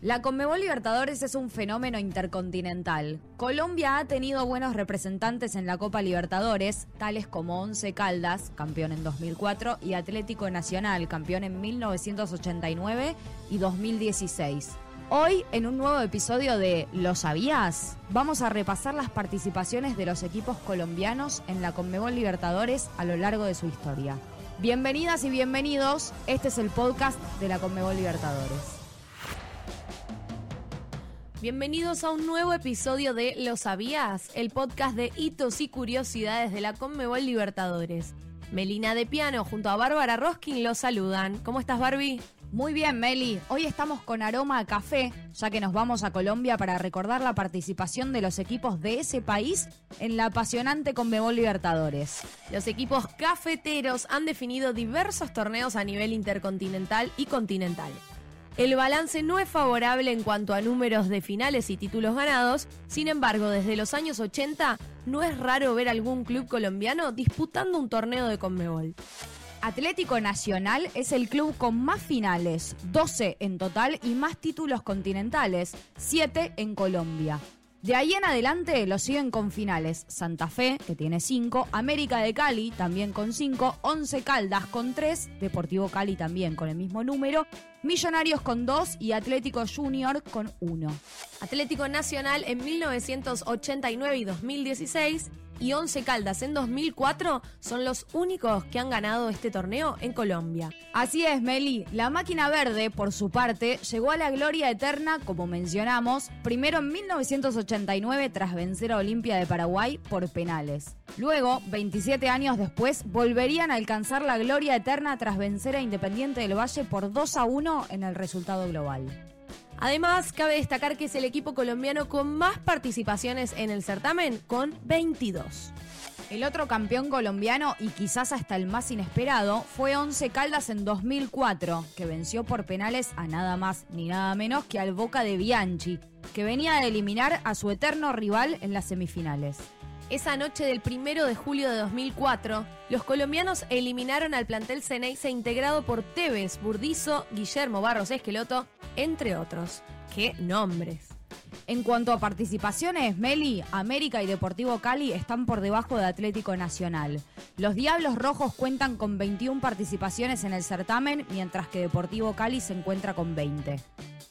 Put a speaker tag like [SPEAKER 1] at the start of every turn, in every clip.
[SPEAKER 1] La Conmebol Libertadores es un fenómeno intercontinental. Colombia ha tenido buenos representantes en la Copa Libertadores, tales como Once Caldas, campeón en 2004, y Atlético Nacional, campeón en 1989 y 2016. Hoy, en un nuevo episodio de ¿Lo sabías? Vamos a repasar las participaciones de los equipos colombianos en la Conmebol Libertadores a lo largo de su historia. Bienvenidas y bienvenidos, este es el podcast de la Conmebol Libertadores.
[SPEAKER 2] Bienvenidos a un nuevo episodio de Lo Sabías, el podcast de hitos y curiosidades de la Conmebol Libertadores. Melina de Piano junto a Bárbara Roskin los saludan. ¿Cómo estás, Barbie?
[SPEAKER 1] Muy bien, Meli. Hoy estamos con aroma a café, ya que nos vamos a Colombia para recordar la participación de los equipos de ese país en la apasionante Conmebol Libertadores.
[SPEAKER 2] Los equipos cafeteros han definido diversos torneos a nivel intercontinental y continental. El balance no es favorable en cuanto a números de finales y títulos ganados, sin embargo, desde los años 80 no es raro ver algún club colombiano disputando un torneo de Conmebol.
[SPEAKER 1] Atlético Nacional es el club con más finales, 12 en total y más títulos continentales, 7 en Colombia. De ahí en adelante lo siguen con finales. Santa Fe, que tiene 5, América de Cali también con 5, 11 Caldas con 3, Deportivo Cali también con el mismo número, Millonarios con 2 y Atlético Junior con 1.
[SPEAKER 2] Atlético Nacional en 1989 y 2016 y Once Caldas en 2004 son los únicos que han ganado este torneo en Colombia.
[SPEAKER 1] Así es, Meli. La máquina verde, por su parte, llegó a la gloria eterna, como mencionamos, primero en 1989 tras vencer a Olimpia de Paraguay por penales. Luego, 27 años después, volverían a alcanzar la gloria eterna tras vencer a Independiente del Valle por 2 a 1 en el resultado global.
[SPEAKER 2] Además, cabe destacar que es el equipo colombiano con más participaciones en el certamen, con 22.
[SPEAKER 1] El otro campeón colombiano, y quizás hasta el más inesperado, fue Once Caldas en 2004, que venció por penales a nada más ni nada menos que al Boca de Bianchi, que venía de eliminar a su eterno rival en las semifinales.
[SPEAKER 2] Esa noche del primero de julio de 2004, los colombianos eliminaron al plantel Ceneice integrado por Tevez, Burdizo, Guillermo Barros Esqueloto, entre otros. ¡Qué nombres!
[SPEAKER 1] En cuanto a participaciones, Meli, América y Deportivo Cali están por debajo de Atlético Nacional. Los Diablos Rojos cuentan con 21 participaciones en el certamen, mientras que Deportivo Cali se encuentra con 20.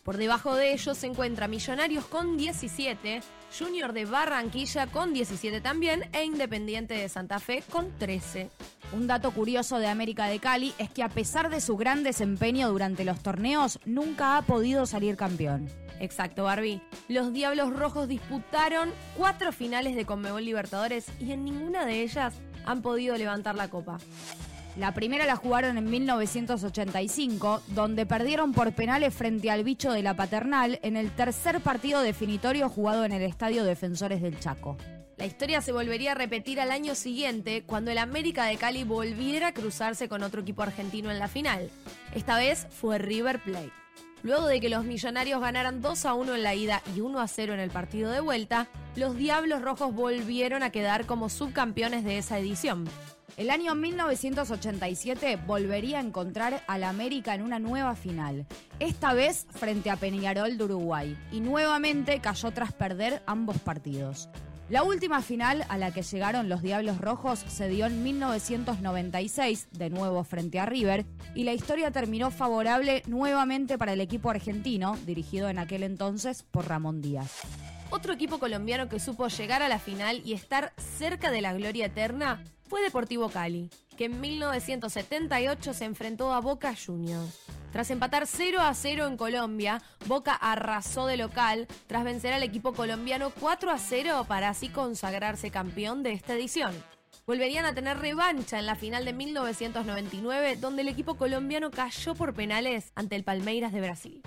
[SPEAKER 2] Por debajo de ellos se encuentra Millonarios con 17, Junior de Barranquilla con 17 también e Independiente de Santa Fe con 13.
[SPEAKER 1] Un dato curioso de América de Cali es que a pesar de su gran desempeño durante los torneos, nunca ha podido salir campeón.
[SPEAKER 2] Exacto, Barbie. Los Diablos Rojos disputaron cuatro finales de Conmebol Libertadores y en ninguna de ellas han podido levantar la copa.
[SPEAKER 1] La primera la jugaron en 1985, donde perdieron por penales frente al bicho de la paternal en el tercer partido definitorio jugado en el Estadio Defensores del Chaco.
[SPEAKER 2] La historia se volvería a repetir al año siguiente, cuando el América de Cali volviera a cruzarse con otro equipo argentino en la final. Esta vez fue River Plate. Luego de que los millonarios ganaran 2 a 1 en la ida y 1 a 0 en el partido de vuelta, los Diablos Rojos volvieron a quedar como subcampeones de esa edición.
[SPEAKER 1] El año 1987 volvería a encontrar al América en una nueva final, esta vez frente a Peñarol de Uruguay, y nuevamente cayó tras perder ambos partidos. La última final a la que llegaron los Diablos Rojos se dio en 1996, de nuevo frente a River, y la historia terminó favorable nuevamente para el equipo argentino, dirigido en aquel entonces por Ramón Díaz.
[SPEAKER 2] Otro equipo colombiano que supo llegar a la final y estar cerca de la gloria eterna fue Deportivo Cali, que en 1978 se enfrentó a Boca Juniors. Tras empatar 0 a 0 en Colombia, Boca arrasó de local tras vencer al equipo colombiano 4 a 0 para así consagrarse campeón de esta edición. Volverían a tener revancha en la final de 1999, donde el equipo colombiano cayó por penales ante el Palmeiras de Brasil.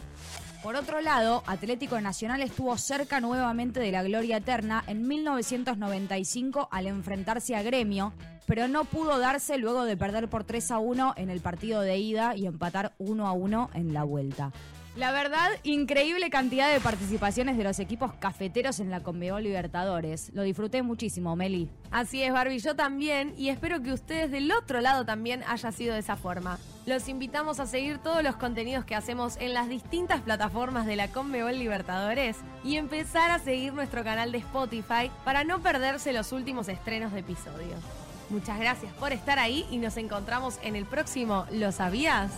[SPEAKER 1] Por otro lado, Atlético Nacional estuvo cerca nuevamente de la gloria eterna en 1995 al enfrentarse a Gremio, pero no pudo darse luego de perder por 3 a 1 en el partido de ida y empatar 1 a 1 en la vuelta. La verdad, increíble cantidad de participaciones de los equipos cafeteros en la Conmebol Libertadores. Lo disfruté muchísimo, Meli.
[SPEAKER 2] Así es, Barbie, yo también, y espero que ustedes del otro lado también haya sido de esa forma. Los invitamos a seguir todos los contenidos que hacemos en las distintas plataformas de la Conmebol Libertadores y empezar a seguir nuestro canal de Spotify para no perderse los últimos estrenos de episodios. Muchas gracias por estar ahí y nos encontramos en el próximo ¿Lo sabías?